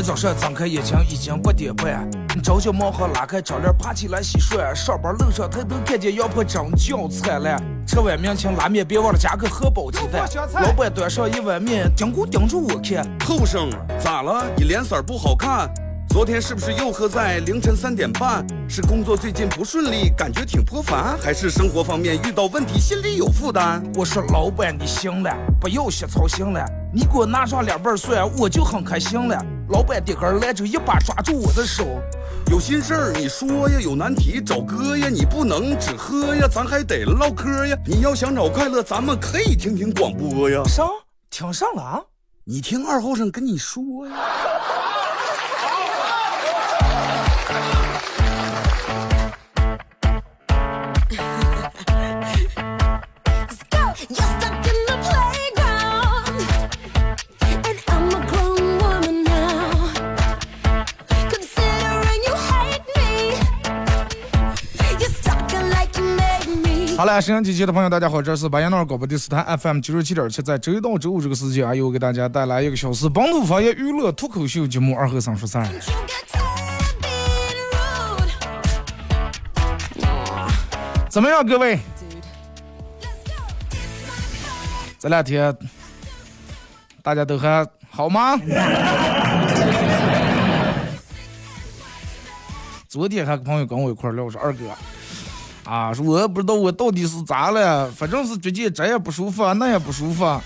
天早上睁开眼睛已经八点半，着急忙慌拉开窗帘爬起来洗涮，上班路上抬头看见羊婆真叫灿烂，吃碗面请拉面别忘了加个荷包鸡蛋。老板端上一碗面，盯咕盯住我看，后生咋了？你脸色不好看。昨天是不是又喝在凌晨三点半？是工作最近不顺利，感觉挺颇烦，还是生活方面遇到问题，心里有负担？我说老板你行了，不要瞎操心了，你给我拿上两瓣蒜，我就很开心了。老板点根来，就一把抓住我的手，有心事儿你说呀，有难题找哥呀，你不能只喝呀，咱还得唠嗑呀。你要想找快乐，咱们可以听听广播呀。上听上了啊？你听二后生跟你说呀。好了，沈阳机器的朋友，大家好，这是白彦淖尔广播电视台 FM 九十七点七，在周一到周五这个时间啊，又给大家带来一个小时本土方言娱乐脱口秀节目《二和三说三》。怎么样，各位？这两天大家都还好吗？昨天还朋友跟我一块聊，说二哥。啊，说我也不知道我到底是咋了，反正是最近这也不舒服，那也不舒服，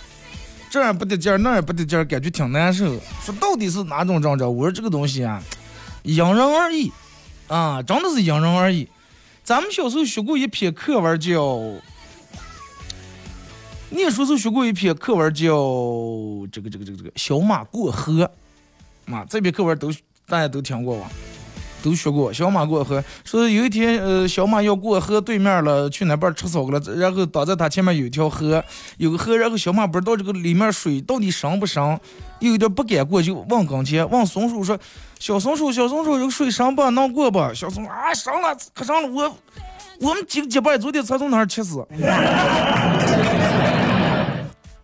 这也不得劲儿，那也不得劲儿，感觉挺难受。说到底是哪种症状？我说这个东西啊，因人而异，啊，真的是因人而异。咱们小时候学过一篇课文叫，念书时候学过一篇课文叫这个这个这个这个小马过河，啊，这篇课文都大家都听过吧？都学过，小马过河，说有一天，呃，小马要过河对面了，去那边吃草了，然后挡在他前面有一条河，有个河，然后小马不知道这个里面水到底深不深，又有点不敢过，就问跟前问松鼠说：“小松鼠，小松鼠，这个水深不？能过不？”小松鼠啊，深了，可深了，我我们几个结拜昨天才从那儿吃死。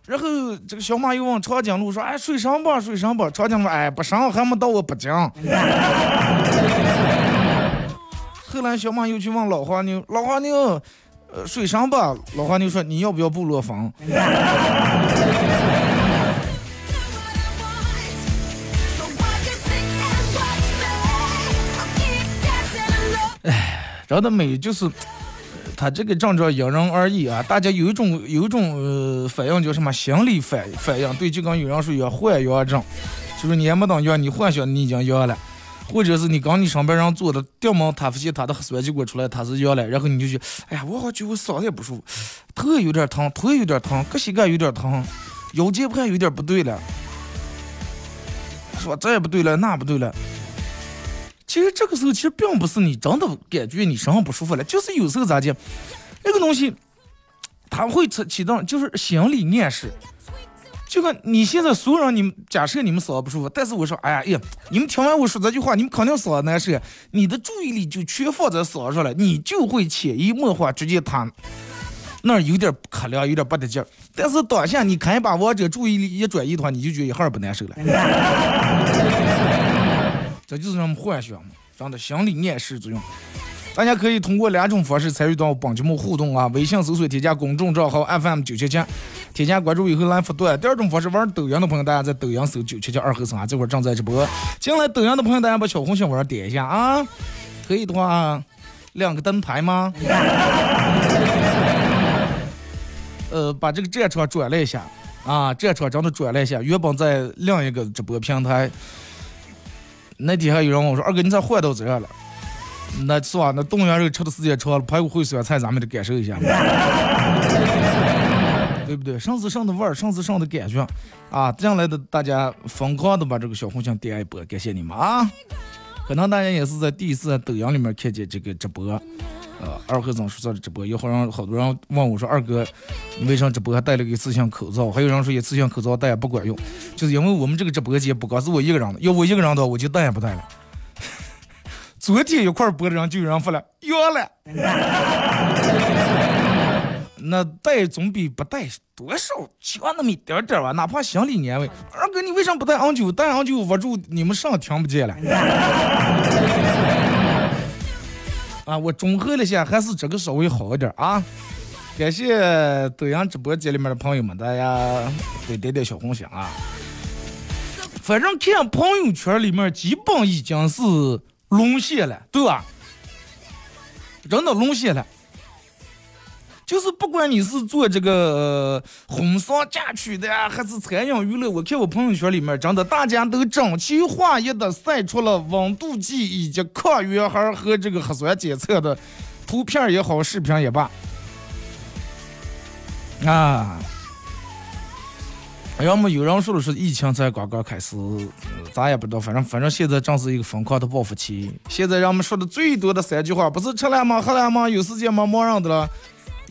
然后这个小马又问长颈鹿说：“哎，水上吧？水上吧？”长颈鹿哎，不上，还没到我北京。后来小马又去问老花牛，老花牛，呃，水上吧？老花牛说：“你要不要布洛芬？” 哎，人的美就是。他这个症状因人而异啊，大家有一种有一种呃反应叫什么心理反反应，对，就跟有人说有幻阳症，就是你还没等阳，你幻想你已经阳了，或者是你刚你上班人做的掉毛，他发现他的核酸结果出来他是阳了，然后你就去，哎呀，我好觉我嗓子也不舒服，头有点疼，腿有点疼，膝盖有点疼，腰间盘有点不对了，说这也不对了，那不对了。其实这个时候，其实并不是你真的感觉你身上不舒服了，就是有时候咋讲，那个东西，它会起起到就是心理暗示。就跟你现在所有人，你们假设你们嗓子不舒服，但是我说，哎呀，哎呀，你们听完我说这句话，你们肯定嗓子难受，你的注意力就全放在嗓子上了，你就会潜移默化，直接他那儿有点可凉，有点不得劲儿。但是当下你看把我这注意力一转移的话，你就觉得一会儿不难受了。这就是咱们幻想嘛，真的心理暗示作用。大家可以通过两种方式参与到本节目互动啊，微信搜索添加公众账号 FM 九七七，添加关注以后来发段。第二种方式，玩抖音的朋友，大家在抖音搜九七七二和三啊，这会儿正在直播。进来抖音的朋友，大家把小红心往上点一下啊，可以的话亮个灯牌吗？呃，把这个战场转了一下啊，战场真的转了一下，原本在另一个直播平台。那底下有人问我说：“二哥，你咋换到这了？那是吧？那动员肉吃的时间长了，排骨烩酸菜咱们得感受一下，对不对？上次上的味儿，上次上的感觉啊！进来的大家疯狂的把这个小红心点一波，感谢你们啊！可能大家也是在第一次在抖音里面看见这个直播。”呃，二哥总是做的直播，有好让好多人问我说：“二哥，你为啥直播还戴了个一次性口罩？”还有人说一次性口罩戴也不管用，就是因为我们这个直播间不光是我一个人的，要我一个人的我就戴也不戴了。昨天一块播的人就有人发了，阳了。那带总比不带多少强那么一点点吧，哪怕心里安慰。二哥，你为啥不带昂九？带昂九握住你们上听不见了。啊，我综合了下，还是这个稍微好一点啊。感谢抖音直播间里面的朋友们，大家给点点小红心啊。反正看朋友圈里面，基本已经是沦陷了，对吧？真的沦陷了。就是不管你是做这个婚丧嫁娶的呀，还是餐饮娱乐，我看我朋友圈里面，真的大家都整齐划一的晒出了温度计以及抗原盒和这个核酸检测的图片也好，视频也罢。啊，要么有人说的是疫情才刚刚开始，咱也不知道，反正反正现在正是一个疯狂的报复期。现在人们说的最多的三句话，不是吃了吗？喝了吗？有时间吗？忙人的了。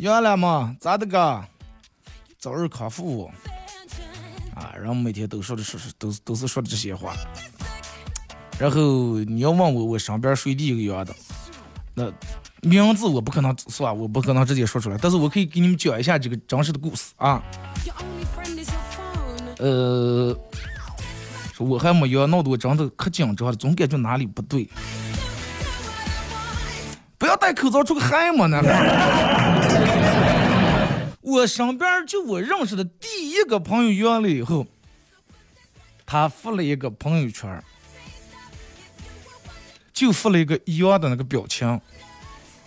阳了吗？咋的个？早日康复。啊，人们每天都说的说是都都是说的这些话。然后你要问我我身边谁第一个阳的，那名字我不可能说，我不可能直接说出来，但是我可以给你们讲一下这个真实的故事啊。呃，说我还没阳，闹得我真的可紧张了，总感觉哪里不对。不要戴口罩出个汗嘛！那我身边就我认识的第一个朋友约了以后，他发了一个朋友圈，就发了一个一样的那个表情。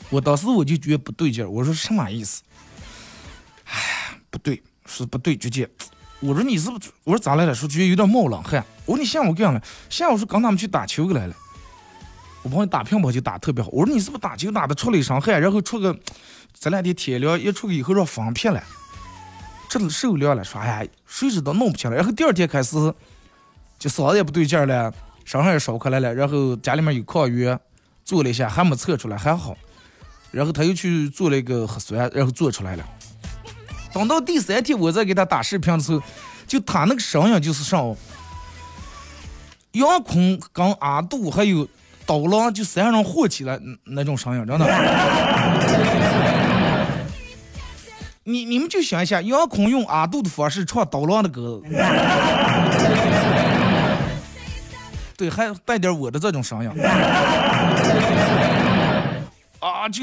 我当时我就觉得不对劲儿，我说什么意思？哎，不对，是不对，直接我说你是不是？我说咋来了？说觉得有点冒冷汗。我说你下午干了？下午是刚他们去打球来了。我朋友打乒乓球打特别好，我说你是不是打球打的出了一身汗，然后出个这两天天凉，一出去以后让风撇了，这受凉了，说哎呀，谁知道弄不起来，然后第二天开始就嗓子也不对劲了，身上也烧开来了，然后家里面有抗原，做了一下还没测出来，还好，然后他又去做了一个核酸，然后做出来了。等到第三天我再给他打视频的时候，就他那个声音就是上杨坤跟阿杜还有。刀郎就三人火起来那种声音，真的。你你们就想一下，杨坤用阿杜的方式唱刀郎的歌，对，还带点我的这种声音。啊，就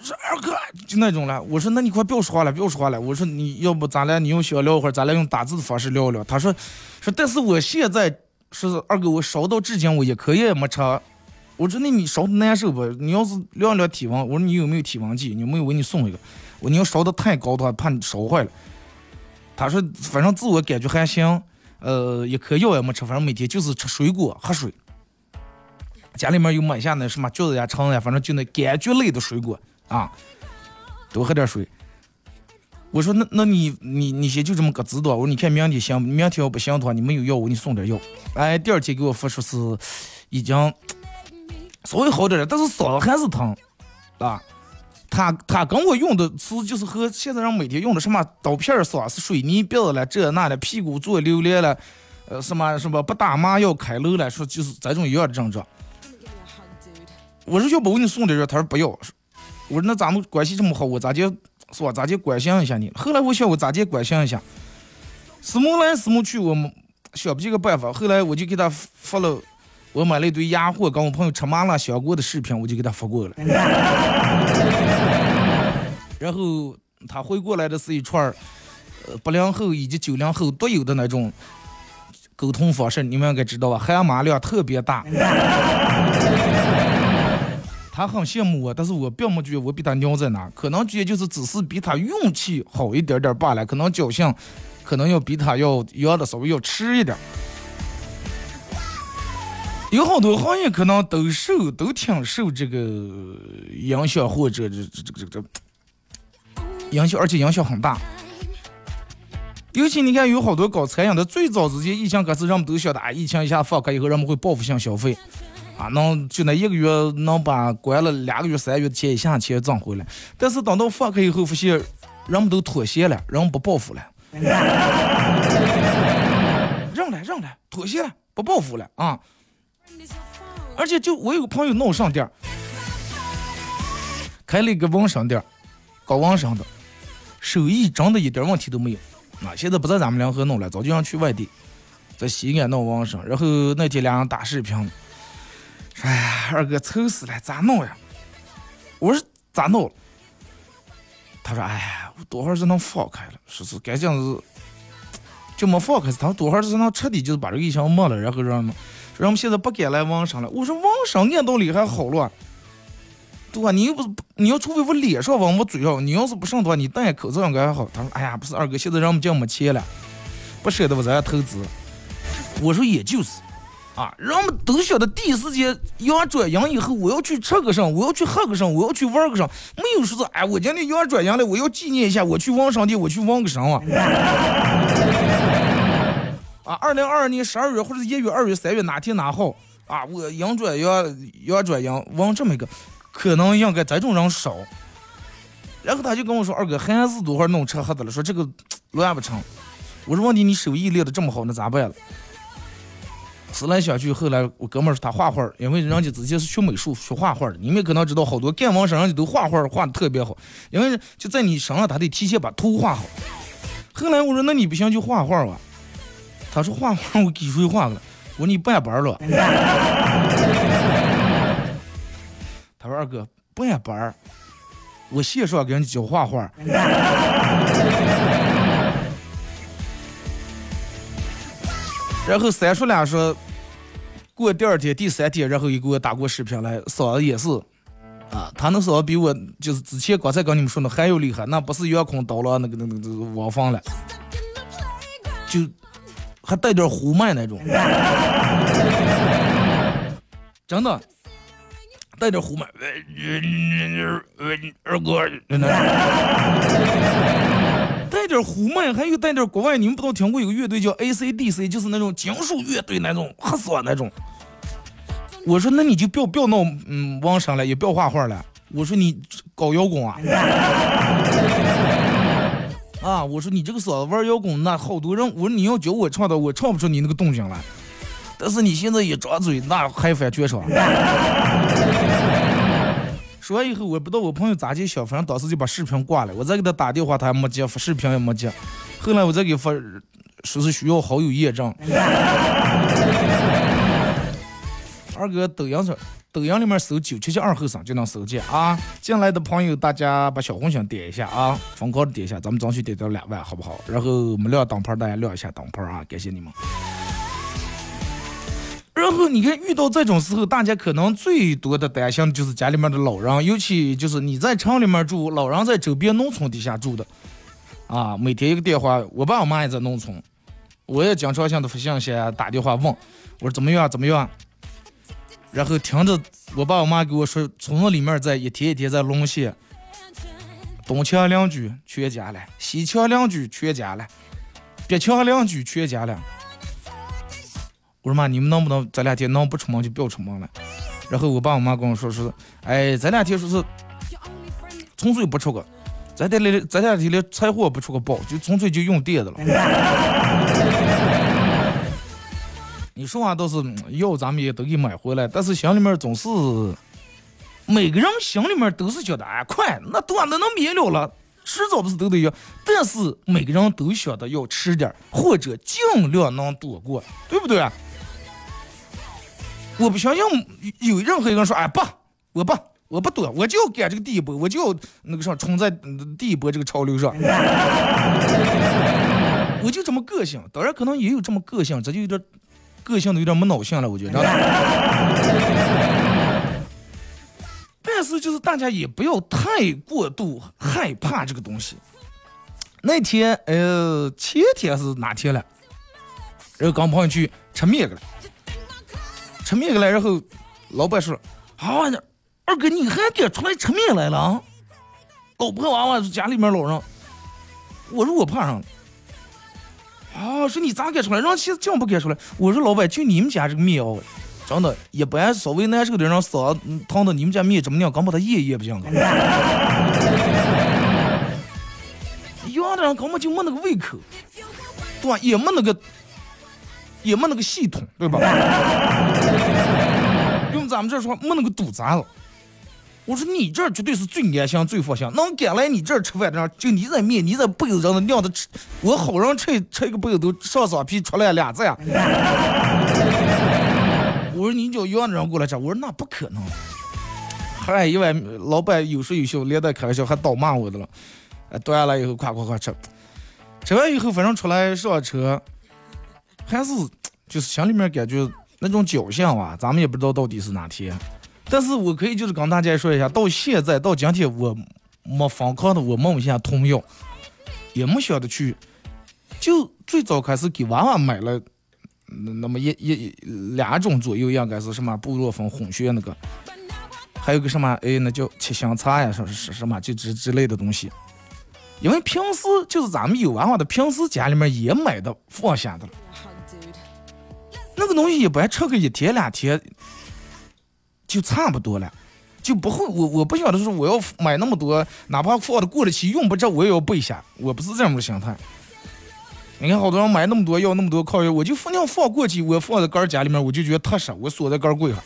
说二哥就那种了。我说那你快不要说话了，不要说话了。我说你要不咱俩你用小聊会儿，咱俩用打字的方式聊一聊。他说说，但是我现在是二哥，我烧到至今我一颗也没吃。我说那你烧的难受不？你要是量量体温，我说你有没有体温计？有没有？我给你送一个。我你要烧的太高的话，怕你烧坏了。他说反正自我感觉还行，呃，一颗药也没吃，反正每天就是吃水果、喝水。家里面有买下那什么橘子呀、橙呀，反正就那柑橘类的水果啊，多喝点水。我说那那你你你先就这么个知道。我说你看明天行，明天要不行的话，你没有药，我给你送点药。哎，第二天给我发说是已经。稍微好点了，但是嗓子还是疼，啊，他他跟我用的词就是和现在人每天用的什么刀片嗓是水泥鼻子了，这那的屁股坐榴莲了，呃，什么什么不打麻药开漏了，说就是这种一样的症状。我说要不我给你送点药，他说不要。我说那咱们关系这么好，我咋就，是吧？咋就关心一下你？后来我想我咋就关心一下，什么来什么去，我们想不这个办法。后来我就给他发了。我买了一堆鸭货，跟我朋友吃麻辣香锅的视频，我就给他发过了。然后他回过来的是一串儿，呃，八零后以及九零后独有的那种沟通方式，你们应该知道吧？含马量特别大。他很羡慕我，但是我并没觉得我比他牛在哪，可能觉得就是只是比他运气好一点点罢了，可能侥幸，可能要比他要要的稍微要迟一点。有好多行业可能都受都挺受这个影响，或者这这这这这影响，而且影响很大。尤其你看，有好多搞餐饮的，最早之前疫情开始，人们都晓得啊，疫情一下放开以后，人们会报复性消费，啊，能就那一个月能把关了两个月、三个月的钱一下钱挣回来。但是等到放开以后，发现人们都妥协了，人们不报复了，让了让了，妥协了，不报复了啊。而且就我有个朋友弄上店，开了一个纹身店，搞纹身的。手艺真的一点问题都没有。啊，现在不在咱们临河弄了，早就让去外地，在西安弄网上。然后那天俩人打视频，说：“哎呀，二哥愁死了，咋弄呀？”我说：“咋弄？”他说：“哎呀，我多会儿才能放开了？说是该这样子，就没放开。他说多会儿才能彻底就是把这个疫情没了，然后让人，们现在不敢来网上了。我说网上按道理还好了。”对吧？你又不是，你要除非我脸上往我嘴上，你要是不上的话，你戴口罩应该还好。他说：“哎呀，不是二哥，现在人们就没钱了，不舍得我再投资。”我说：“也就是，啊，人们都晓得第一时间阳转阳以后，我要去吃个啥，我要去喝个啥，我要去玩个啥，没有说是哎，我今天阳转阳了，我要纪念一下，我去网上店，我去玩个啥啊。啊，二零二二年十二月或者一月、二月、三月哪天哪号啊？我阳转阳，阳转阳，往这么一个。”可能应该这种人少，然后他就跟我说：“二哥，孩子多会弄车盒子了，说这个乱不成。”我说：“问题你手艺练得这么好，那咋办了？”思来想去，后来我哥们儿说他画画，因为人家之前是学美术、学画画的。你们可能知道，好多干网上人家都画画画的特别好，因为就在你身上，他得提前把图画好。后来我说：“那你不行就画画吧。”他说：“画画我给谁画了？”我说：“你办班了。”他说：“二哥，办班儿，我线上给人教画画。”然后三叔俩说，过第二天、第三天，然后又给我打过视频来，嫂子也是，啊，他那嫂子比我就是之前刚才跟你们说的还要厉害，那不是遥控刀了，那个、那个、那个网房了，就还带点胡麦那种，真的。带点胡麦，二哥，带点胡麦，还有带点国外，你们不都听过有个乐队叫 AC/DC，就是那种金属乐队那种，黑色那种。我说那你就不要不要弄嗯网上了，也不要画画了。我说你搞摇滚啊？啊，我说你这个嗓子玩摇滚，那好多人，我说你要教我唱的，我唱不出你那个动静来。但是你现在一张嘴，那嗨翻全场。说完以后，我不知道我朋友咋接小，反正当时就把视频挂了。我再给他打电话，他还没接；发视频也没接。后来我再给发，说是需要好友验证。二哥，抖音上，抖音里面搜九七七二后生就能搜见啊！进来的朋友，大家把小红心点一下啊，疯狂的点一下，咱们争取点到两万，好不好？然后没亮灯牌，大家亮一下灯牌啊！感谢你们。然后你看，遇到这种时候，大家可能最多的担心就是家里面的老人，尤其就是你在城里面住，老人在周边农村底下住的，啊，每天一个电话，我爸我妈也在农村，我也经常性的发信息打电话问，我说怎么样怎么样，然后听着我爸我妈给我说，村子里面在一天一天在沦陷，东墙邻居全家了，西墙邻居全家了，北墙邻居全家了。我说妈，你们能不能这两天能不出门就不要出门了？然后我爸我妈跟我说是，哎，这两天说是纯粹不出个，咱这两天这两天连柴火不出个包，就纯粹就用电的了。你说话倒是要咱们也都给买回来，但是心里面总是每个人心里面都是觉得哎快，那短的能免了了，迟早不是都得要，但是每个人都想着要吃点，或者尽量能躲过，对不对？我不相信有任何一个人说，哎不，我不，我不躲，我就要赶这个第一波，我就要那个啥冲在第一波这个潮流上，我就这么个性。当然可能也有这么个性，这就有点个性的有点没脑性了，我觉得。但是就是大家也不要太过度害怕这个东西。那天呃前天是哪天了？然后跟朋友去吃面去了。吃面去了，然后老板说：“啊，二哥你还敢出来吃面来了？老婆娃娃家里面老人。”我说我怕上了。啊，说你咋敢出来？让其实这样不敢出来。我说老板，就你们家这个面哦，真的，一般稍微难受的人嗓子疼的，你们家面怎么样，刚把他咽咽不行。有的人根本就没那个胃口，对吧？也没那个。也没那个系统，对吧？用咱们这说，没那个肚子了。我说你这儿绝对是最安心、最放心，能敢来你这儿吃饭的人，就你这面，你这不有人的晾的吃，我好人吃吃一个被子都上上皮出来俩字呀。我说你叫一样的人过来吃，我说那不可能。还一碗老板有说有笑，连带开玩笑还倒骂我的了。端了以后夸夸夸吃，吃完以后反正出来上车，还是就是心里面感觉那种侥幸啊，咱们也不知道到底是哪天。但是我可以就是跟大家说一下，到现在到今天我没反抗的我梦下通药，也没想着去，就最早开始给娃娃买了那么一一两种左右，应该是什么布洛芬混血那个，还有个什么哎那叫七香茶呀，说是什么就之之类的东西。因为平时就是咱们有娃娃的，平时家里面也买的放下的了，那个东西一般吃个一天两天。就差不多了，就不会我我不晓得说我要买那么多，哪怕放的过了期用不着，我也要备下。我不是这样的心态。你看好多人买那么多要那么多烤药，我就放那放过期，我放在杆儿家里面，我就觉得踏实，我锁在杆儿柜上。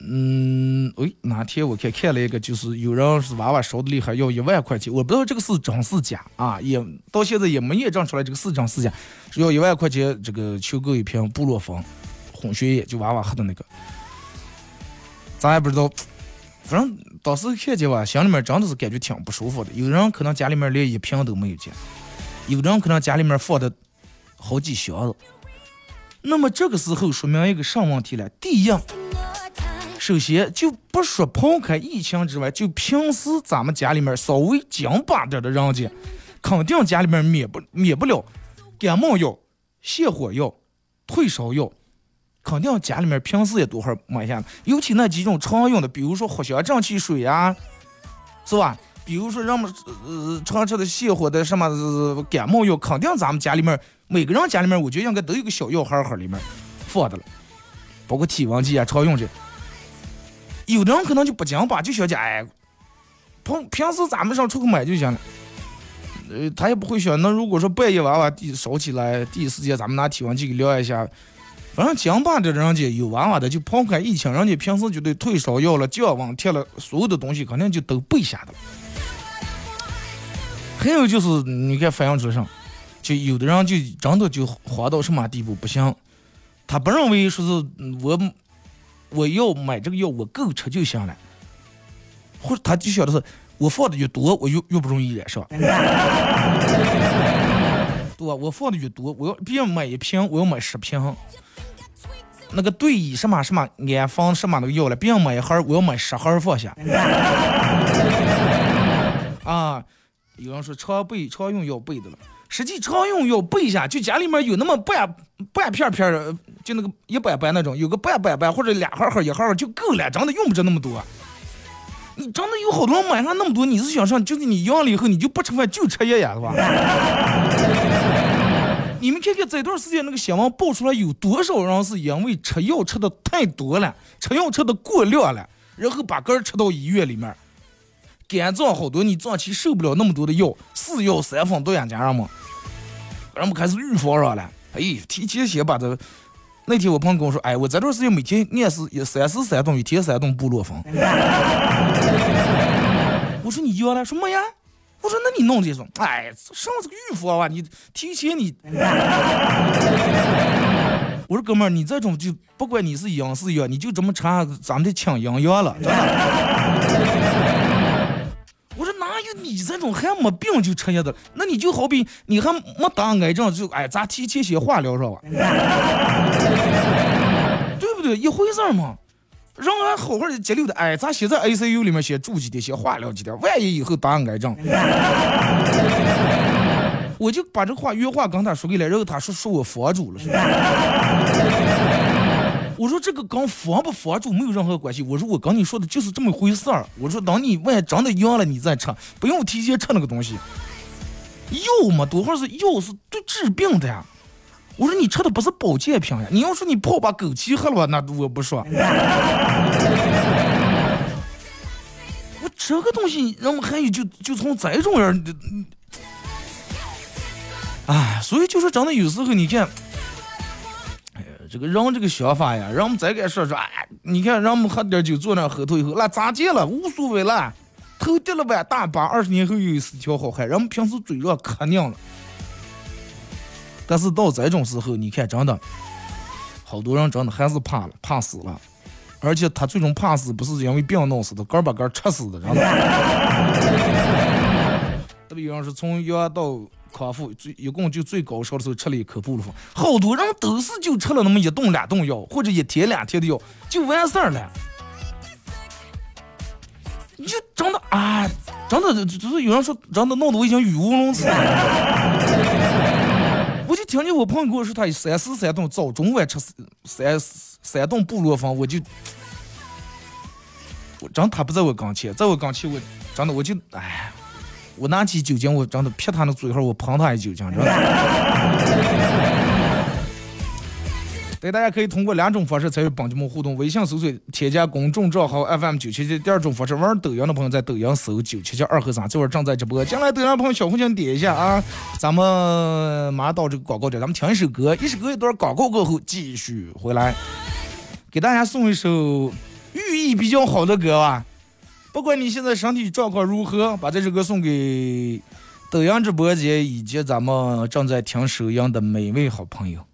嗯，喂，哪天我看看了一个，就是有人是娃娃烧的厉害，要一万块钱，我不知道这个是真是假啊，也到现在也没验证出来这个是真是假，是要一万块钱这个求购一瓶布洛芬。混血液就娃娃喝的那个，咱也不知道，反正当时看见吧，心里面真的是感觉挺不舒服的。有人可能家里面连一瓶都没有见，有人可能家里面放的好几箱子。那么这个时候说明一个什么问题了？第一，首先就不说抛开疫情之外，就平时咱们家里面稍微精巴点的人家，肯定家里面免不免不了感冒药、泻火药、退烧药。肯定家里面平时也多会儿买下，尤其那几种常用的，比如说藿香正气水呀，是吧？比如说人们呃常吃的泻火的什么感冒药，肯定咱们家里面每个人家里面，我觉得应该都有个小药盒盒里面放的了，包括体温计啊，常用的。有的人可能就不讲吧，就想讲哎，平平时咱们上出去买就行了。呃，他也不会想，那如果说半夜娃娃第烧起来，第一时间咱们拿体温计给量一下。反正讲吧的人家有娃娃的，就抛开疫情，人家平时就对退烧药了、降温贴了，所有的东西肯定就都备下的。还有就是，你看反映出上，就有的人就真的就慌到什么地步不行，他不认为说是我我要买这个药我够吃就行了，或者他就晓得是我放的越多，我越越不容易染上。对我放的越多，我要别人买一瓶，我要买十瓶。那个对乙什么什么安防什么那个药了，别人买一盒，我要买十盒放下。啊，有人说常备常用药备的了，实际常用药备一下，就家里面有那么半半片片的，就那个一板板那种，有个半板板或者俩盒盒一盒盒就够了，真的用不着那么多。你真的有好多人买上那么多，你是想上就是你阳了以后你就不吃饭就吃药呀，是吧？你们看看这段时间那个新闻爆出来，有多少人是因为吃药吃的太多了，吃药吃的过量了，然后把根儿吃到医院里面，肝脏好多，你脏器受不了那么多的药，四药三分毒，眼家人们，人们开始预防上了。哎，提前先把这。那天我朋友跟我说，哎，我这段时间每天按时三四三顿，一天三顿布洛芬。我说你药了，说没呀。我说那你弄这种，哎，上这个预防啊，你提前你。我说哥们儿，你这种就不管你是阳是阳，你就这么查，咱们得抢营养了，真的。我说哪有你这种还没病就吃药的？那你就好比你还没得癌症，就哎，咱提前先化疗是吧？对不对？一回事嘛。让俺好好的接溜的，哎，咱先在 ICU 里面先住几天，先化疗几天，万一以后得癌症，我就把这话原话跟他说给了，然后他说说我佛主了，是吧？我说这个跟佛不佛主没有任何关系，我说我跟你说的就是这么回事儿，我说等你万一真的阳了你再吃，不用提前吃那个东西，药嘛，多会是药是对治病的呀。我说你吃的不是保健品呀！你要说你泡把枸杞喝了，那我不说。我这个东西，人们还有就就从这种人，哎，所以就是真的有时候你看，哎呀，这个人这个想法呀，人们再敢说说，哎，你看人们喝点酒坐那喝头以后，那咋见了无所谓了，头跌了碗大把，二十年后又有四条好汉。人们平时嘴上可拧了，但是到这种时候，你看真的，好多人真的还是怕了，怕死了。而且他最终怕死，不是因为病弄死的，根把根吃死的，真的。这比方说从阳到康复，最一共就最高烧的时候吃了一颗布洛芬，好多人都是就吃了那么一顿两顿药，或者一天两天的药就完事儿了。你就真的啊，真的就是有人说真的闹得我已经语无伦次了。就听见我朋友跟我说，他三四三顿早中晚吃三三顿布洛芬，我就，我真他不在我跟前，在我跟前我真的我就哎。我拿起酒精，我真的撇他那嘴号，我喷他一酒精，真的？对，大家可以通过两种方式参与本节目互动：微信搜索添加公众账号 FM 九七七；第二种方式，玩抖音的朋友在抖音搜九七七二和三，这会儿正在直播。进来抖音朋友小红心点一下啊！咱们马上到这个广告点，咱们听一首歌，一首歌一段广告过后继续回来，给大家送一首寓意比较好的歌吧。不管你现在身体状况如何，把这首歌送给抖音直播间以及咱们正在听收音的每位好朋友。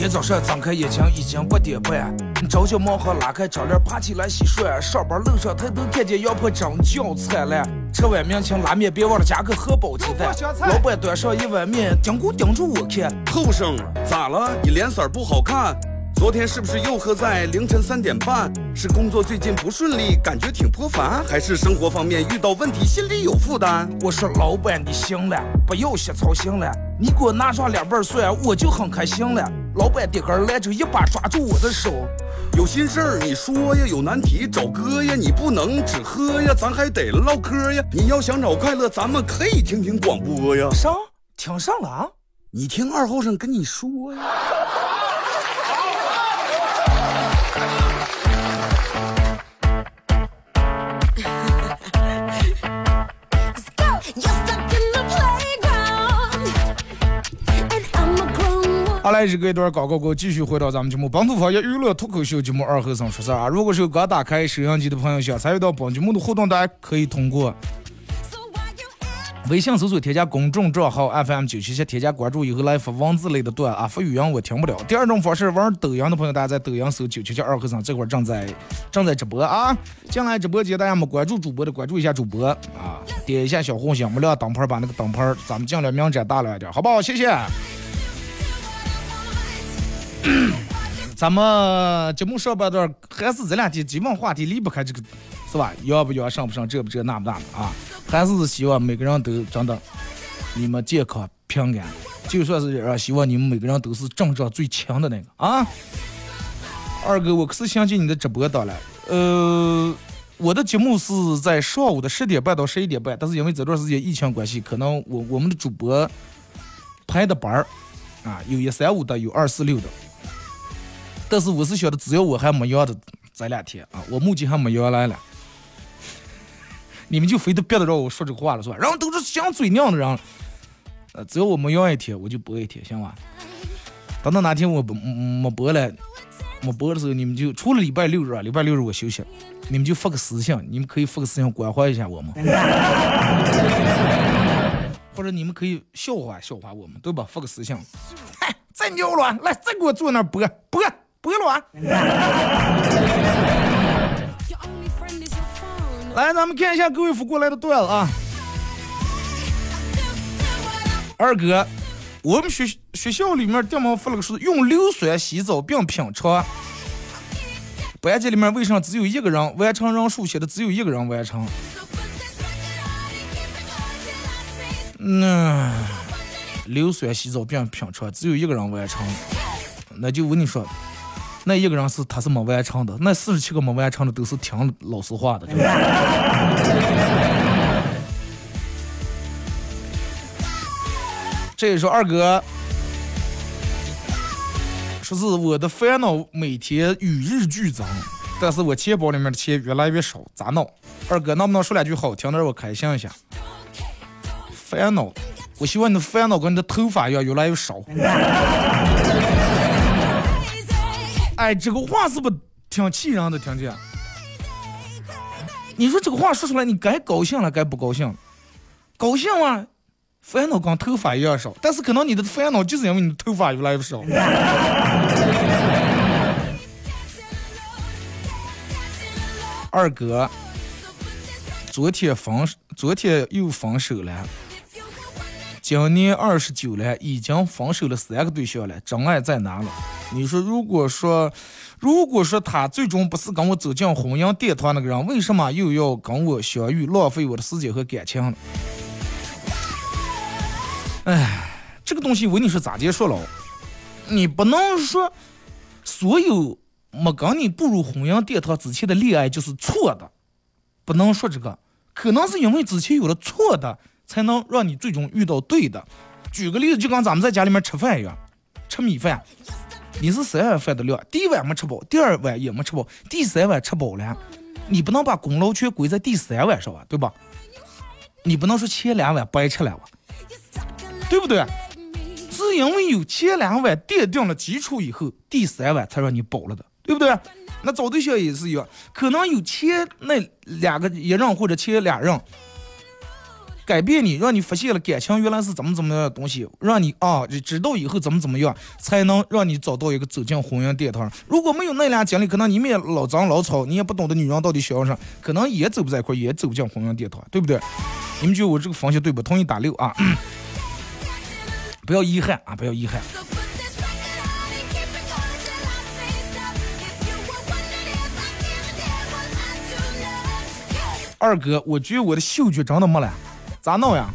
天早上睁开眼睛已经八点半，着急忙慌拉开窗帘爬起来洗涮。上班路上抬头看见羊婆真叫灿烂，吃碗面请拉面别忘了加个荷包鸡蛋。老板端上一碗面，盯咕盯住我看。后生咋了？你脸色不好看。昨天是不是又喝在凌晨三点半？是工作最近不顺利，感觉挺颇烦，还是生活方面遇到问题，心里有负担？我说老板你行了，不要瞎操心了，你给我拿上两瓣蒜，我就很开心了。老板点根来就，一把抓住我的手，有心事儿你说呀，有难题找哥呀，你不能只喝呀，咱还得唠嗑呀。你要想找快乐，咱们可以听听广播呀。上听上了啊？你听二后生跟你说呀。好来，这个一段广告过，继续回到咱们节目《本土方言娱乐脱口秀》节目二和尚说事啊！如果是刚打开摄像机的朋友，想参与到本节目的互动，大家可以通过微信搜索添加公众账号 FM 九七七，添加关注以后来发文字类的段啊，发语音我听不了。第二种方式，玩抖音的朋友，大家在抖音搜九七七二和尚，这会正在正在直播啊！进来直播间，大家没关注主播的，关注一下主播啊，点一下小红心，没亮灯牌把那个灯牌咱们尽量明展大了一点，好不好？谢谢。咱们节目上半段还是这两天基本话题离不开这个，是吧？要不要上不上，这不这那不那的啊？还是希望每个人都真的，你们健康平安。就算是啊，希望你们每个人都是症状最强的那个啊。二哥，我可是想进你的直播到了。呃，我的节目是在上午的十点半到十一点半，但是因为这段时间疫情关系，可能我我们的主播排的班儿啊，有一三五的，有二四六的。但是我是想的，只要我还没阳的这两天啊，我目前还没阳来了，你们就非得别得让我说这个话了是吧？人都是想嘴娘的人，呃，只要我没阳一天，我就播一天，行吧？等到哪天我不没播了，没播的时候，你们就除了礼拜六日啊，礼拜六日我休息，你们就发个私信，你们可以发个私信关怀一下我们，或者你们可以笑话笑话我们，对吧？发个私信，嗨，再尿了，来再给我坐那播播。不了啊！来，咱们看一下各位发过来的段子啊。二哥，我们学学校里面电门发了个说用硫酸洗澡并品尝。班级里面为啥只有一个人完成人数写的只有一个人完成？嗯硫酸洗澡并品尝只有一个人完成，那就我跟你说。那一个人是他是没完成的，那四十七个没完成的都是听老师话的。这也说二哥说是我的烦恼每天与日俱增，但是我钱包里面的钱越来越少，咋弄？二哥能不能说两句好听的让我开心一下？烦恼，我希望你的烦恼跟你的头发一样越来越少。哎，这个话是不挺气人的？听见？你说这个话说出来，你该高兴了，该不高兴？高兴啊，烦恼跟头发一样少，但是可能你的烦恼就是因为你的头发越来越少。二哥，昨天分，昨天又分手了。今年二十九了，已经分手了三个对象了，真爱在哪了？你说，如果说，如果说他最终不是跟我走进婚姻殿堂那个人，为什么又要跟我相遇，浪费我的时间和感情呢？哎，这个东西我跟你说咋结束了？你不能说所有没跟你步入婚姻殿堂之前的恋爱就是错的，不能说这个，可能是因为之前有了错的。才能让你最终遇到对的。举个例子，就跟咱们在家里面吃饭一样，吃米饭，你是三碗饭的量，第一碗没吃饱，第二碗也没吃饱，第三碗吃饱了，你不能把功劳全归在第三碗上吧，对吧？你不能说前两碗白吃了吧，对不对？是因为有前两碗奠定了基础以后，第三碗才让你饱了的，对不对？那找对象也是一样，可能有前那两个一任或者前两任。改变你，让你发现了感情原来是怎么怎么样的东西，让你啊知道以后怎么怎么样，才能让你找到一个走进婚姻殿堂。如果没有那俩经历，可能你们也老脏老吵，你也不懂得女人到底想要啥，可能也走不在一块，也走不进婚姻殿堂，对不对？你们觉得我这个方向对不？同意打六啊！不要遗憾啊！不要遗憾。二哥，我觉得我的嗅觉真的没了。咋弄呀？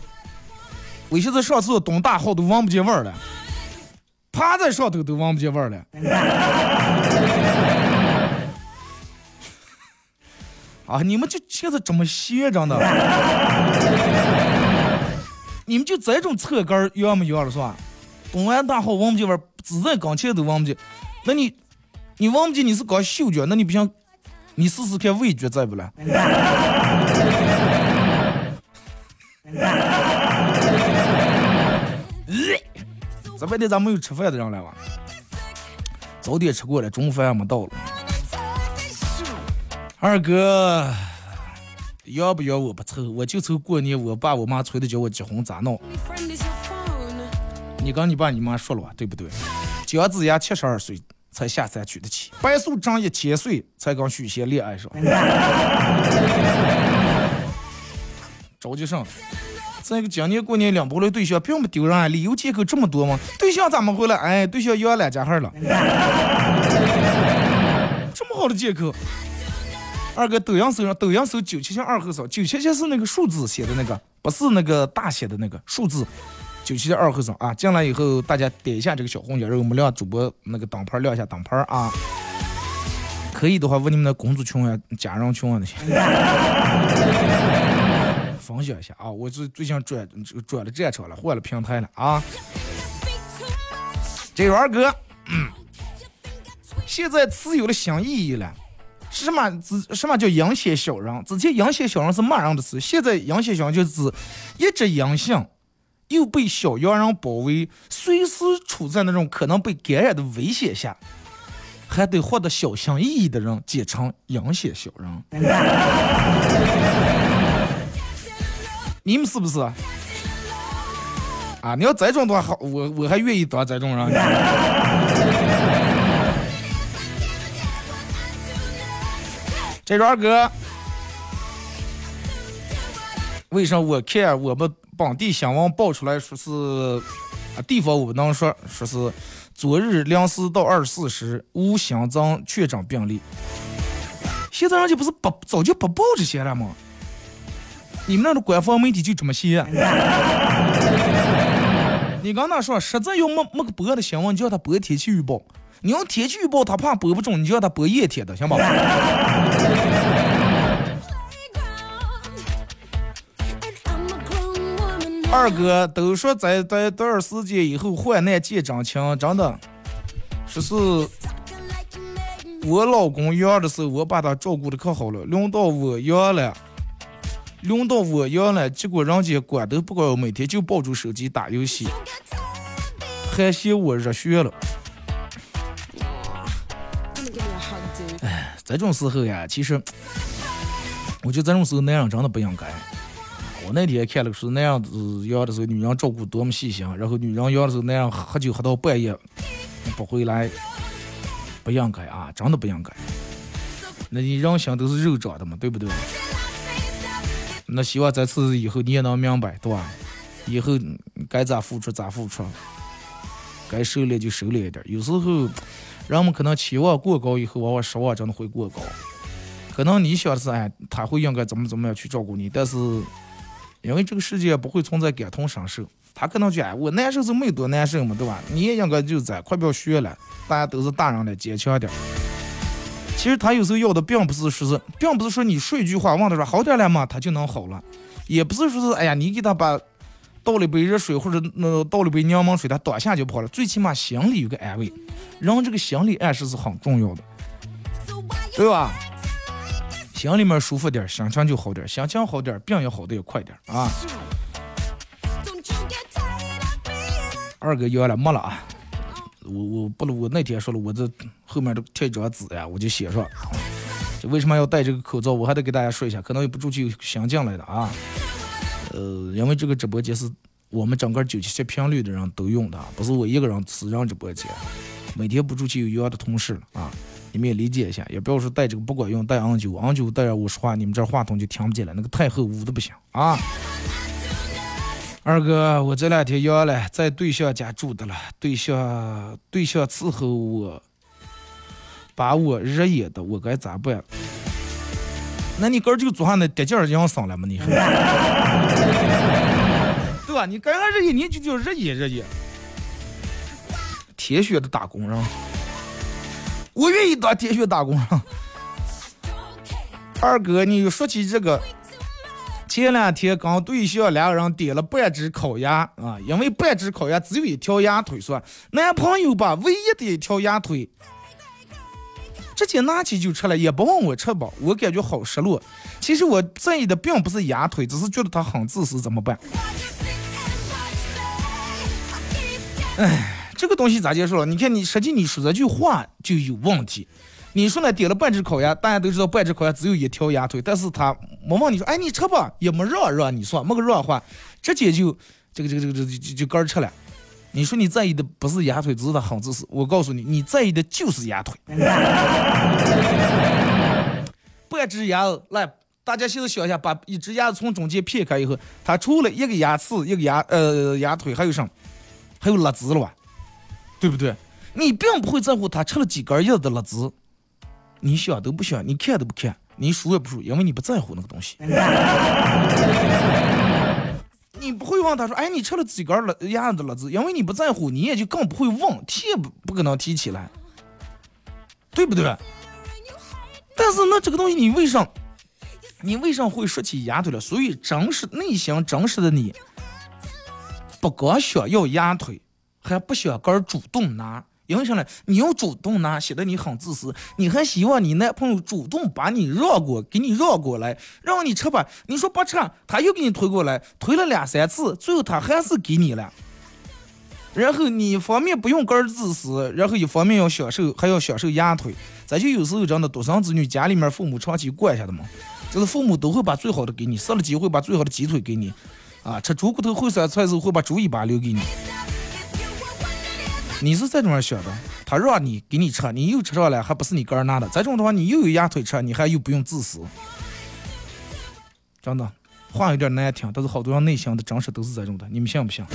我现在上厕所东大号都闻不见味儿了，趴在上头都闻不见味儿了。啊！你们就现在这么闲着呢？你们就这种侧杆儿要么要了是吧？东安大号闻不见味儿，只在跟前都闻不见。那你，你闻不见你是搞嗅觉，那你不行，你试试看味觉在不了？这半天咋没有吃饭的人了哇？早点吃过了，中午饭还没到了。二哥，要不要我不凑，我就凑过年我爸我妈催的叫我结婚咋弄？你跟你爸你妈说了吧，对不对？姜子牙七十二岁才下山娶的妻，白素贞一千岁才跟许仙恋爱上。着急上。这个今年过年两不回来对象，并不丢人啊！理由借口这么多吗？对象咋没回来？哎，对象要两家孩了。这么好的借口。二哥，抖音搜上，抖音搜九七七二后生，九七七是那个数字写的那个，不是那个大写的那个数字。九七七二后生啊，进来以后大家点一下这个小红心，然后我们亮主播那个灯牌亮一下灯牌啊。可以的话，问你们的工作群啊、家人群啊那些。分享一下啊！我最最近转转了战场了，换了平台了啊！这位二哥，现在词有了新意义了，什么什么叫阴险小人？之前阴险小人是骂人的词，现在阴险小人就是一直阴性，又被小洋人包围，随时处在那种可能被感染的危险下，还得获得小心翼翼的人，简称阴险小人。你们是不是？啊，你要这种的话，好，我我还愿意当 这种人。这二哥，为啥我看我们本地新闻爆出来说是啊，地方我不能说，说是昨日零时到二十四时无新增确诊病例。现在人家不是不早就不报这些了吗？你们那的官方媒体就这么写。你刚才说实在要没没个播的新闻，你叫他播天气预报。你要天气预报，他怕播不中，你就让他播夜天的，行吧？二哥都说在在多少时间以后患难见真情，真的。说是我老公阳的时候，我把他照顾的可好了，轮到我阳了，轮到我阳了，结果人家管都不管我，每天就抱住手机打游戏，还嫌我热血了。哎，这种时候呀，其实我觉得这种时候男人真的不应该。我那天看了个书，那样子养的时候，女人照顾多么细心，然后女人养的时候那样喝酒喝到半夜不回来，不应该啊，真的不应该。那你人心都是肉长的嘛，对不对？那希望这次以后你也能明白，对吧？以后该咋付出咋付出，该收敛就收敛一点。有时候人们可能期望过高，以后往往失望真的会过高。可能你想的是，哎，他会应该怎么怎么样去照顾你，但是。因为这个世界不会存在感同身受，他可能觉得我难受是没多难受嘛，对吧？你也应该就在，快不要学了，大家都是大人了，坚强点。其实他有时候要的并不是说是，并不是说你说一句话，问他说好点了吗，他就能好了，也不是说是，哎呀，你给他把倒了杯热水或者那倒了杯柠檬水，他当下就跑了，最起码心里有个安慰，人这个心理暗示是很重要的，对吧？心里面舒服点，心情就好点，心情好点，病也好的也快点啊。二哥要了没了啊？我我不了我那天说了，我这后面都贴一张纸呀，我就写上。这为什么要戴这个口罩？我还得给大家说一下，可能也不出去新进来的啊。呃，因为这个直播间是我们整个九七七频率的人都用的，不是我一个人私人直播间。每天不出去有一样的同事啊。你们也理解一下，也不要说戴这个不管用，戴 N 九，N 九戴着我说话，你们这话筒就听不见了，那个太厚，捂的不行啊。二哥，我这两天阳了，在对象家住的了，对象对象伺候我，把我热眼的，我该咋办？那你哥就做上那跌劲儿养生了吗？你，对吧？你刚刚热眼，你就叫热眼热眼，铁血的打工人。我愿意当铁血打工人。二哥，你说起这个，前两天跟对象两个人点了半只烤鸭啊，因为半只烤鸭只有一条鸭腿，说男朋友把 唯一的一条鸭腿 直接拿起就吃了，也不问我吃饱，我感觉好失落。其实我在意的并不是鸭腿，只是觉得他很自私，怎么办？哎。这个东西咋接受了？你看，你实际你说这句话就有问题。你说呢？点了半只烤鸭，大家都知道半只烤鸭只有一条鸭腿，但是他没问你说，哎，你吃吧，也没让让你说，没个让话，直接就这个这个这个这就就干吃了。你说你在意的不是鸭腿，只是他很自私。我告诉你，你在意的就是鸭腿。半只鸭子，来，大家现在想一下，把一只鸭子从中间撇开以后，它除了一个鸭翅，一个鸭呃鸭腿，还有什么？还有辣子了吧？对不对？你并不会在乎他吃了几根叶子的辣子，你想都不想，你看都不看，你数也不数，因为你不在乎那个东西。你不会问他说：“哎，你吃了几根了鸭子了子？”因为你不在乎，你也就更不会问，提也不不可能提起来，对不对？但是那这个东西，你为啥，你为啥会说起鸭腿了？所以真实内心真实的你，不光想要鸭腿。还不想儿主动拿，因为啥呢？你要主动拿，显得你很自私。你还希望你男朋友主动把你让过，给你让过来，让你吃吧。你说不吃，他又给你推过来，推了两三次，最后他还是给你了。然后你一方面不用儿自私，然后一方面要享受，还要享受压腿。咱就有时候真的独生子女，家里面父母长期惯下的嘛，就是父母都会把最好的给你，死了机会把最好的鸡腿给你，啊，吃猪骨头会酸菜时候会把猪尾巴留给你。你是这种人想的，他让你给你吃，你又吃上了，还不是你个人拿的？这种的话，你又有鸭腿吃，你还又不用自私。真的，话有点难听，但是好多人内心的真实都是这种的，你们信不信？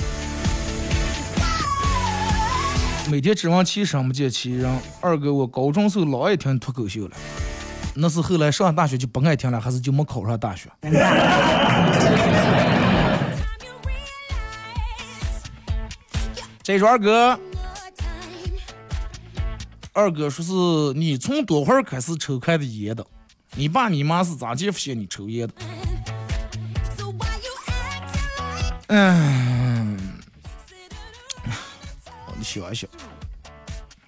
每天指望其什么见其人。二哥，我高中时候老爱听脱口秀了，那是后来上大学就不爱听了，还是就没考上大学？这说二哥。二哥说是你从多会儿开始抽开的烟的？你爸你妈是咋介发现你抽烟的？嗯，你想一想，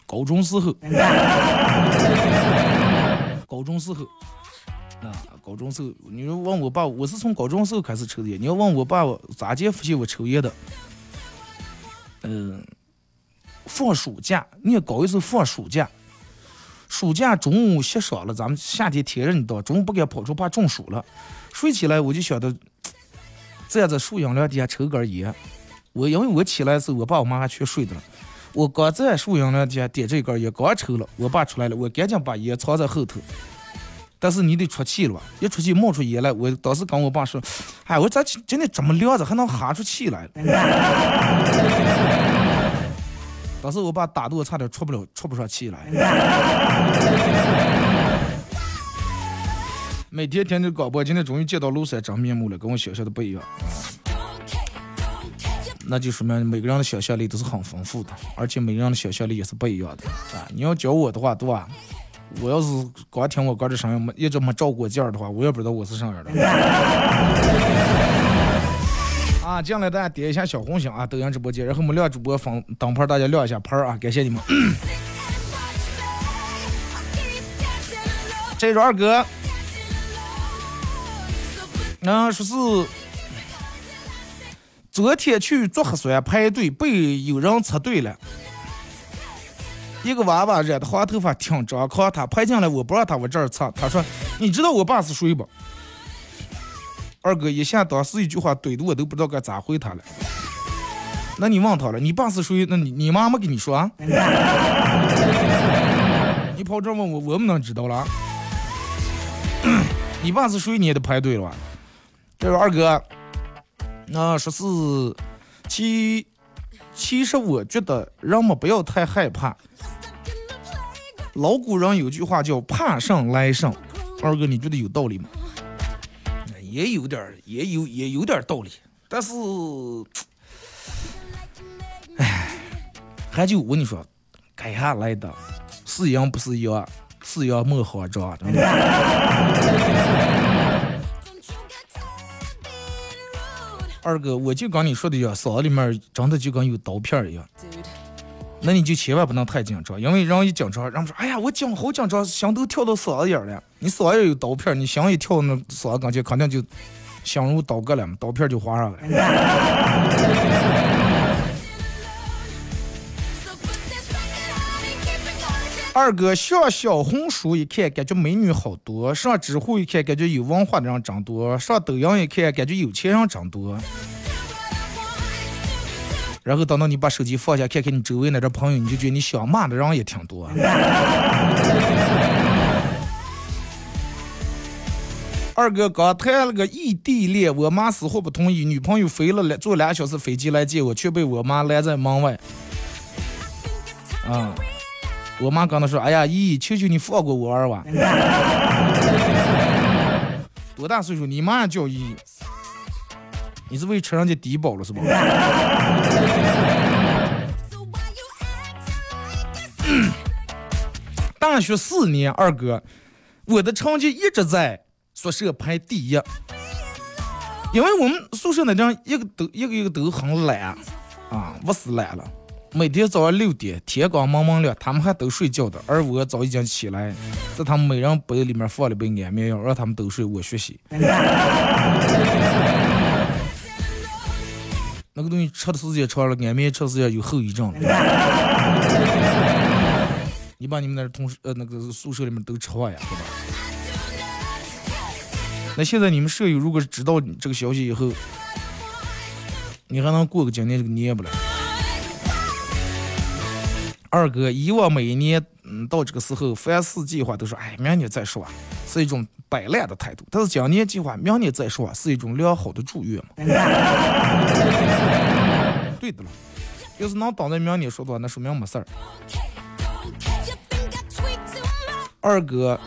高中时候，高中时候，啊，高中时候，你说问我爸，我是从高中时候开始抽的烟。你要问我爸咋接发现我抽烟的？嗯，放暑假，念高一时候放暑假，暑假中午歇少了，咱们夏天天热，你到，中午不敢跑出怕中暑了。睡起来我就想着站在树荫凉底下抽根烟。我因为我起来的时候，我爸我妈还去睡的了。我刚在树荫凉底下点这根烟，刚抽了，我爸出来了，我赶紧把烟藏在后头。但是你得出气了吧？一出气冒出烟来，我当时跟我爸说：“哎，我咋今天这么凉着，还能哈出气来了？” 当时我爸打的我差点出不了，出不上气来。每天听着广播，今天终于见到庐山真面目了，跟我想象的不一样。那就说明每个人的想象力都是很丰富的，而且每个人的想象力也是不一样的啊！你要教我的话，对吧？我要是光听我哥这声音，没一直没照过镜儿的话，我也不知道我是啥样的。啊，进来大家点一下小红心啊，抖音直播间，然后我们亮主播放灯牌，大家亮一下牌啊，感谢你们。这是二哥，那说是。昨天去做核酸排队，被有人插队了。一个娃娃染的黄头发挺张狂，他排进来，我不让他往这儿插。他说：“你知道我爸是谁不？”二哥一下当时一句话怼的我都不知道该咋回他了。那你问他了，你爸是谁？那你你妈没跟你说啊？你跑这问我，我们能知道了？你爸是谁？你也得排队了吧？这位二哥。那说是，其其实我觉得人们不要太害怕。老古人有句话叫“怕上来上”，二哥你觉得有道理吗？也有点，也有也有点道理。但是，哎，还就我跟你说，该下来的，是羊不是羊，是羊莫慌张。二哥，我就跟你说的一样，嗓子里面真的就跟有刀片一样。那你就千万不能太紧张，因为人一紧张，人们说：“哎呀，我紧好紧张，心都跳到嗓子眼了。”你嗓子眼有刀片，你心一跳，那嗓子感觉肯定就心如刀割了嘛，刀片就划上了。二哥上小红书一看，感觉美女好多；上知乎一看，感觉有文化的人真多；上抖音一看，感觉有钱人真多。然后等到你把手机放下，看看你周围那点朋友，你就觉得你想骂的人也挺多。二哥刚谈了个异地恋，我妈死活不同意，女朋友飞了坐两小时飞机来接我，却被我妈拦在门外。啊。我妈刚才说：“哎呀，姨，求求你放过我二娃。多大岁数？你妈叫姨？你是为吃人家低保了是吧？大学四年，二哥，我的成绩一直在宿舍排第一，因为我们宿舍那样一个都一个一个都很懒啊，不是懒了。每天早上六点，天刚蒙蒙亮，他们还都睡觉的，而我早已经起来，在他们每人杯里面放了杯安眠药，让他们都睡，我学习。那个东西吃的时间长了，安眠吃的时间有后遗症。你把你们那同事呃那个宿舍里面都吃坏呀，对吧？那现在你们舍友如果知道这个消息以后，你还能过个今年这个年不了？二哥，以往每一年，嗯，到这个时候，凡事计划都说，哎，明年再说，是一种摆烂的态度。但是今年计划，明年再说，是一种良好的祝愿嘛？对的了，要是能等在明年说的话，那说明没事儿。二哥，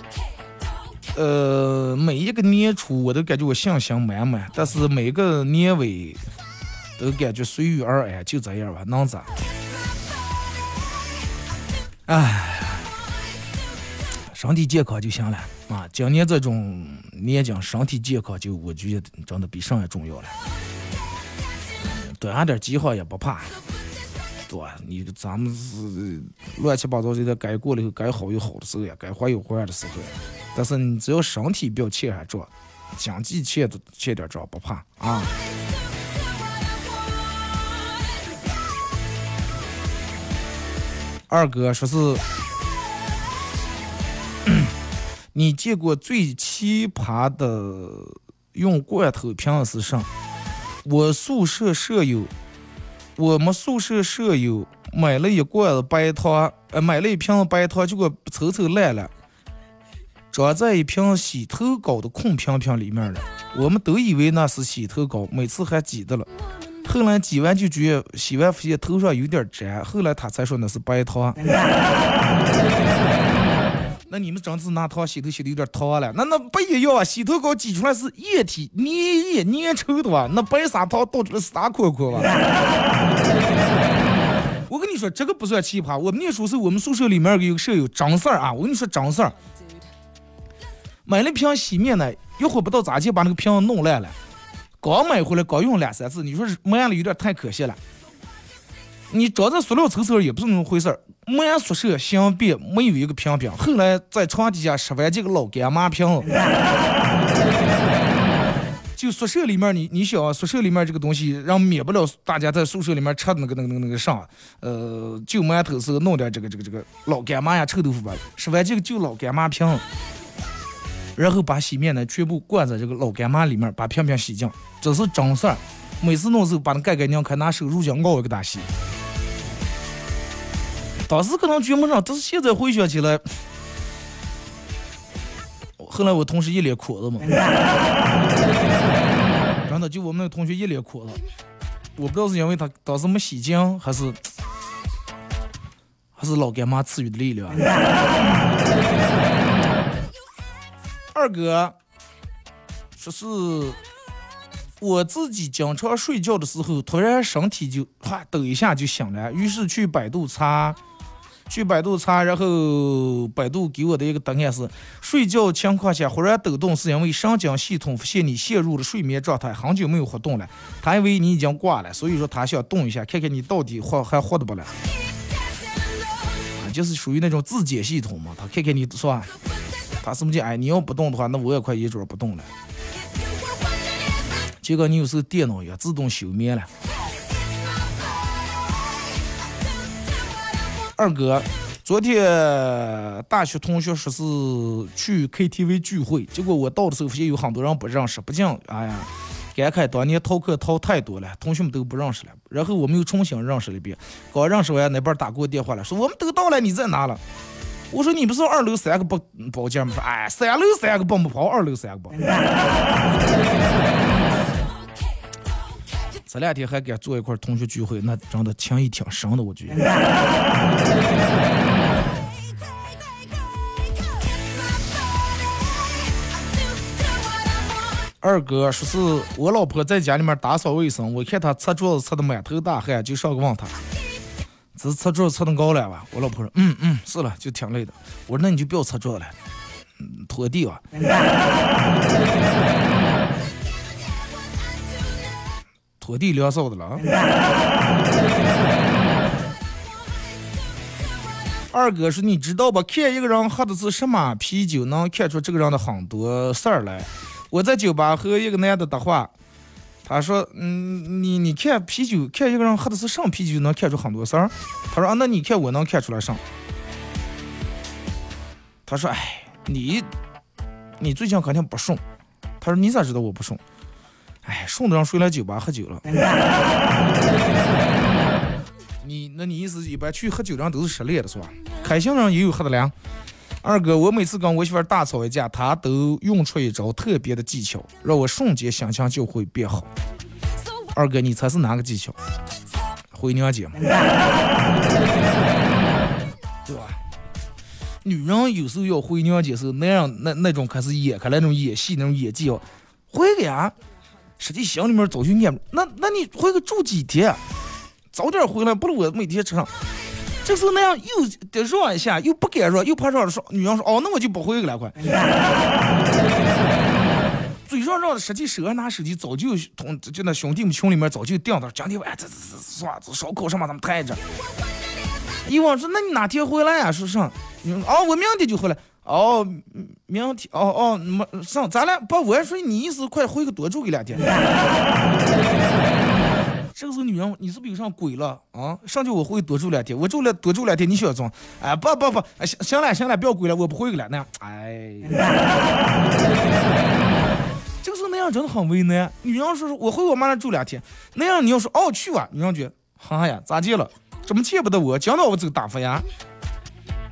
呃，每一个年初我都感觉我信心满满，但是每个年尾都感觉随遇而安，就这样吧，能咋？哎，身体健康就行了啊！今年这种年景，身体健康就我觉得真的比啥也重要了。多养点计划也不怕。对吧？你咱们是乱七八糟的，该过了以后该好有好的时候呀，该坏有坏的时候呀。但是你只要身体不要欠上账，经济欠的欠点账不怕啊。二哥说是，你见过最奇葩的用罐头瓶是啥？我宿舍舍友，我们宿舍舍友买了一罐子白糖，呃，买了一瓶白糖，结果抽抽烂了，装在一瓶洗头膏的空瓶瓶里面了。我们都以为那是洗头膏，每次还记得了。后来挤完就觉得洗完发现头上有点粘，后来他才说那是白糖。那你们真是拿糖洗头洗的有点糖了，那那不一样啊！洗头膏挤出来是液体，粘液粘稠的吧？那白砂糖倒出来是啥壳壳吧？我跟你说，这个不算奇葩。我们念书是，我们宿舍里面有个舍友张四儿啊，我跟你说张四儿买了瓶洗面奶，一会儿不到咋就把那个瓶子弄烂了。刚买回来，刚用两三次，你说慢了有点太可惜了。你装在塑料抽抽也不是那么回事儿，满宿舍想遍没有一个瓶瓶。后来在床底下拾完这个老干妈瓶，就宿舍里面你你想啊，宿舍里面这个东西让免不了大家在宿舍里面吃那个那个那个那个啥，呃，就馒头时候弄点这个这个这个老干妈呀、臭豆腐吧，拾完这个就老干妈瓶。然后把洗面奶全部灌在这个老干妈里面，把瓶瓶洗净，这是正事儿。每次弄时候把那盖盖拧开，拿手入酱熬一个大洗。当时可能觉不上，但是现在回想起来，后来我同事一脸苦子嘛，真的就我们那个同学一脸苦子，我不知道是因为他当时没洗净，还是还是老干妈赐予的力量。二哥说是我自己经常睡觉的时候，突然身体就哗抖一下就醒了，于是去百度查，去百度查，然后百度给我的一个答案是：睡觉情况下忽然抖动，是因为神经系统发现你陷入了睡眠状态，很久没有活动了，他以为你已经挂了，所以说他想动一下，看看你到底活还活得不了。啊，就是属于那种自检系统嘛，他看看你是吧？他是不是哎，你要不动的话，那我也快一准不动了。结果你有时候电脑也自动休眠了。二哥，昨天大学同学说是去 KTV 聚会，结果我到的时候发现有很多人不认识，不禁哎呀，感慨当年逃课逃太多了，同学们都不认识了。然后我们又重新认识了一遍，刚认识完那边打过电话了，说我们都到了，你在哪了？我说你不是二楼三个包包间吗？哎，三楼三个包不跑，二楼三个包。这两天还敢坐一块同学聚会，那真的情谊挺深的，我觉得。二哥说是我老婆在家里面打扫卫生，我看她擦桌子擦的满头大汗，就上去问她。这是擦桌子擦的高了吧？我老婆说，嗯嗯，是了，就挺累的。我说那你就不要擦桌子了，拖地吧。拖地凉扫的了。二哥说，你知道吧？看一个人喝的是什么啤酒，能看出这个人的很多事儿来。我在酒吧和一个男的搭话。他说：“嗯，你你看啤酒，看一个人喝的是什么啤酒，能看出很多事儿。”他说：“啊，那你看我能看出来什么？”他说：“哎，你你最近肯定不顺。”他说：“你咋知道我不顺？”哎，顺的人谁来酒吧喝酒了？你那你意思一般去喝酒的人都是失恋的是吧？开心人也有喝的凉。二哥，我每次跟我媳妇大吵一架，她都用出一招特别的技巧，让我瞬间心情就会变好。二哥，你猜是哪个技巧？回娘家嘛，对吧？女人有时候要回娘家时候，那样那那种开始演开那种演戏那种演技哦，回个呀，实际心里面早就念，那那你回个住几天？早点回来，不如我每天吃上。这时候那样又得让一下，又不敢让，又怕让说女人说哦，那我就不回去了，快。嘴上让实际手上拿手机，早就同就那兄弟们群里面早就定到，今天晚上这这这算烧烤什么咱们谈着。以往说那你哪天回来呀？说上，哦，我明天就回来。哦，明天哦哦，没上，咱俩不，我还说你意思快回去多住一两天。这个时候女人，你是不是有上鬼了啊？上去我回多住两天，我住了多住两天，你想装？哎，不不不，行行了行了，不要鬼了，我不回了。那样，哎，这个时候那样真的很为难。女人说我回我妈那住两天，那样你要说哦去吧，女人觉，哈呀，咋地了？怎么见不得我？讲到我走打发呀？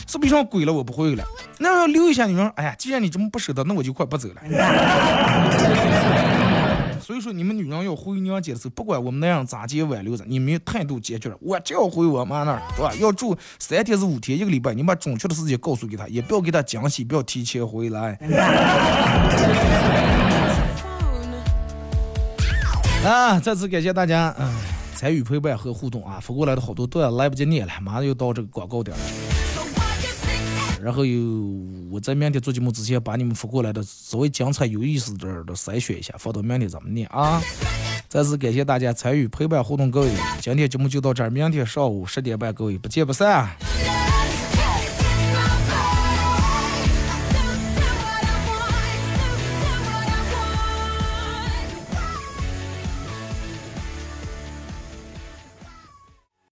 是不是上鬼了？我不会了。那要留一下，女人，哎呀，既然你这么不舍得，那我就快不走了。所以说，你们女人要回娘家的时候，不管我们男人咋接挽留着，你们态度坚决了，我就要回我妈那儿，对吧？要住三天是五天，一个礼拜，你把准确的时间告诉给他，也不要给他惊喜，不要提前回来。啊！再次感谢大家，嗯，参与陪伴和互动啊！发过来的好多段来不及念了，马上又到这个广告点了。然后有我在明天做节目之前，把你们发过来的稍微精彩有意思点的筛选一下，放到明天咱们念啊！再次感谢大家参与陪伴互动，各位，今天节目就到这儿，明天上午十点半，各位不见不散。